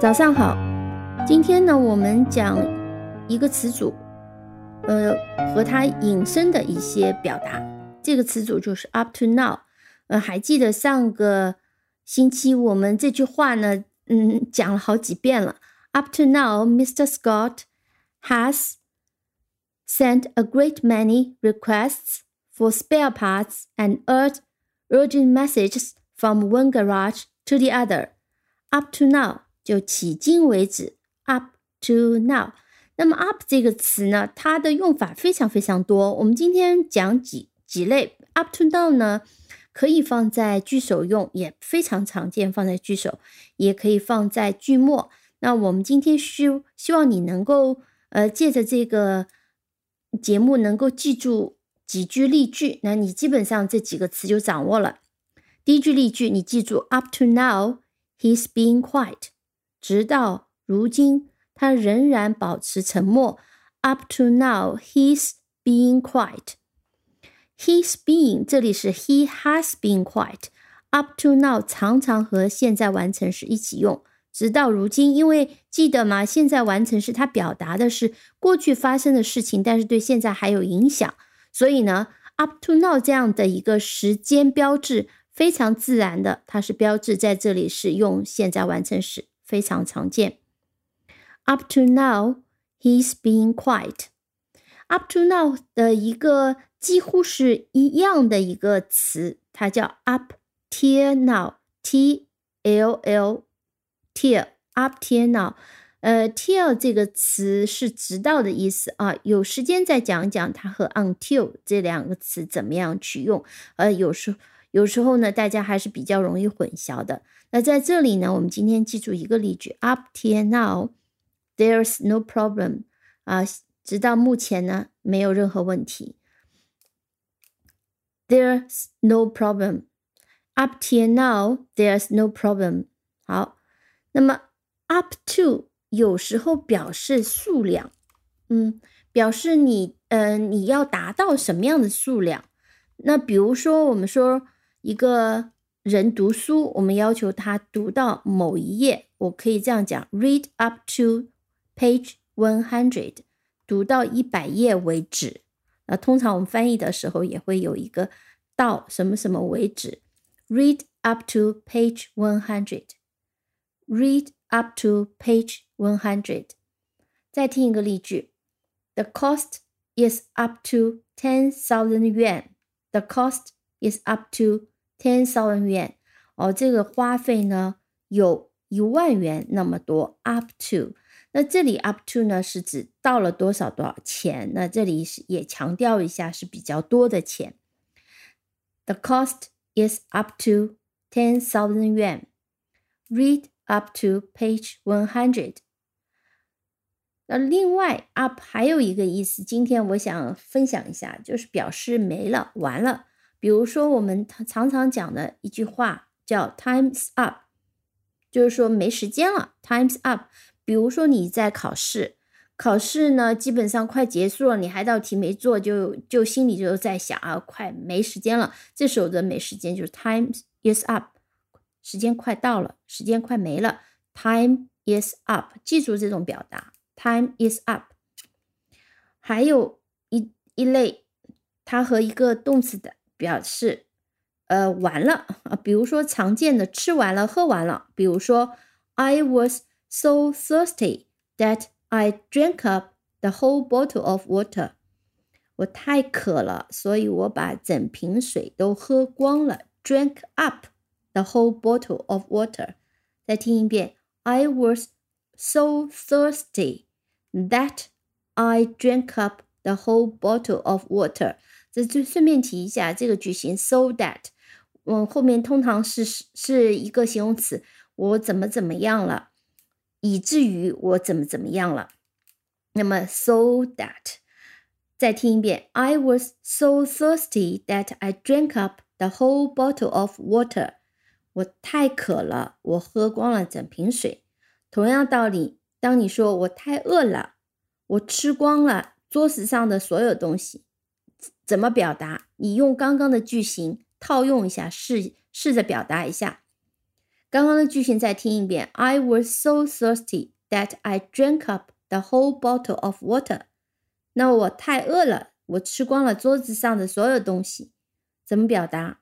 早上好，今天呢，我们讲一个词组，呃，和它引申的一些表达。这个词组就是 up to now。呃，还记得上个星期我们这句话呢，嗯，讲了好几遍了。Up to now, Mr. Scott has sent a great many requests for spare parts and urgent messages from one garage to the other. Up to now. 就迄今为止，up to now。那么 up 这个词呢，它的用法非常非常多。我们今天讲几几类 up to now 呢，可以放在句首用，也非常常见，放在句首，也可以放在句末。那我们今天希希望你能够呃借着这个节目能够记住几句例句，那你基本上这几个词就掌握了。第一句例句，你记住 up to now he's been quiet。直到如今，他仍然保持沉默。Up to now, he's been quiet. He's been 这里是 he has been quiet. Up to now 常常和现在完成时一起用。直到如今，因为记得吗？现在完成时它表达的是过去发生的事情，但是对现在还有影响。所以呢，up to now 这样的一个时间标志非常自然的，它是标志在这里是用现在完成时。非常常见。Up to now, he's been quiet. Up to now 的一个几乎是一样的一个词，它叫 up till now. T L L till up till now. 呃，till 这个词是直到的意思啊。有时间再讲讲它和 until 这两个词怎么样去用。呃，有时候有时候呢，大家还是比较容易混淆的。那在这里呢，我们今天记住一个例句：Up till now, there's no problem。啊，直到目前呢，没有任何问题。There's no problem. Up till now, there's no problem。好，那么 up to 有时候表示数量，嗯，表示你，呃，你要达到什么样的数量？那比如说，我们说一个。人读书，我们要求他读到某一页，我可以这样讲：read up to page one hundred，读到一百页为止。那通常我们翻译的时候也会有一个到什么什么为止，read up to page one hundred，read up to page one hundred。再听一个例句：The cost is up to ten thousand yuan. The cost is up to ten thousand yuan，哦，这个花费呢有一万元那么多。Up to，那这里 up to 呢是指到了多少多少钱？那这里是也强调一下是比较多的钱。The cost is up to ten thousand yuan. Read up to page one hundred. 那另外 up 还有一个意思，今天我想分享一下，就是表示没了，完了。比如说，我们常常讲的一句话叫 “Time's up”，就是说没时间了。Time's up。比如说你在考试，考试呢基本上快结束了，你还道题没做，就就心里就在想啊，快没时间了。这时候的没时间就是 “Time is up”，时间快到了，时间快没了。Time is up，记住这种表达，Time is up。还有一一类，它和一个动词的。表示，呃，完了啊。比如说常见的吃完了、喝完了。比如说，I was so thirsty that I drank up the whole bottle of water。我太渴了，所以我把整瓶水都喝光了。Drank up the whole bottle of water。再听一遍，I was so thirsty that I drank up the whole bottle of water。这就顺便提一下，这个句型 so that，嗯，后面通常是是是一个形容词，我怎么怎么样了，以至于我怎么怎么样了。那么 so that，再听一遍，I was so thirsty that I drank up the whole bottle of water。我太渴了，我喝光了整瓶水。同样道理，当你说我太饿了，我吃光了桌子上的所有东西。怎么表达？你用刚刚的句型套用一下，试试着表达一下。刚刚的句型再听一遍：I was so thirsty that I drank up the whole bottle of water。那我太饿了，我吃光了桌子上的所有东西。怎么表达？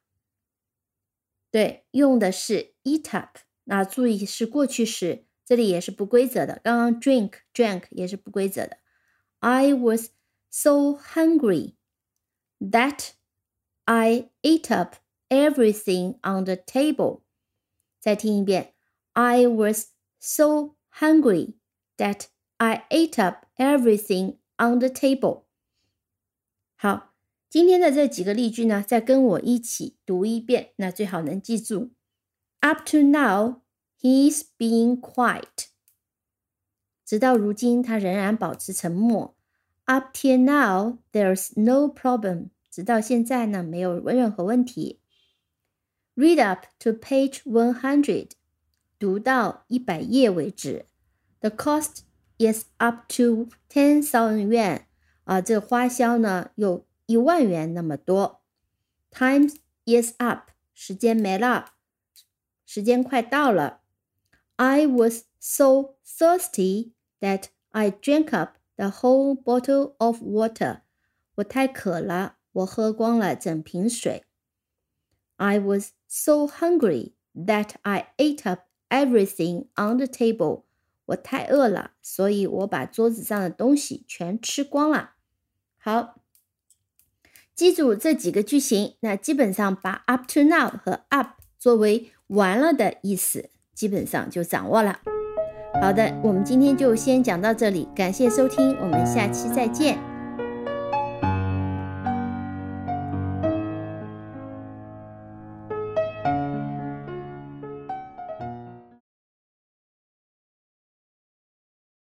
对，用的是 eat up。那注意是过去时，这里也是不规则的。刚刚 drink drank 也是不规则的。I was so hungry that I ate up everything on the table。再听一遍，I was so hungry that I ate up everything on the table。好，今天的这几个例句呢，再跟我一起读一遍，那最好能记住。Up to now, he's being quiet。直到如今，他仍然保持沉默。 Up till now, there's no problem。直到现在呢，没有任何问题。Read up to page one hundred，读到一百页为止。The cost is up to ten thousand yuan，啊，这个花销呢有一万元那么多。Time is up，时间没了，时间快到了。I was so thirsty that I drank up the whole bottle of water。我太渴了，我喝光了整瓶水。I was so hungry that I ate up everything on the table。我太饿了，所以我把桌子上的东西全吃光了。好，记住这几个句型，那基本上把 up to now 和 up 作为完了的意思，基本上就掌握了。好的，我们今天就先讲到这里，感谢收听，我们下期再见。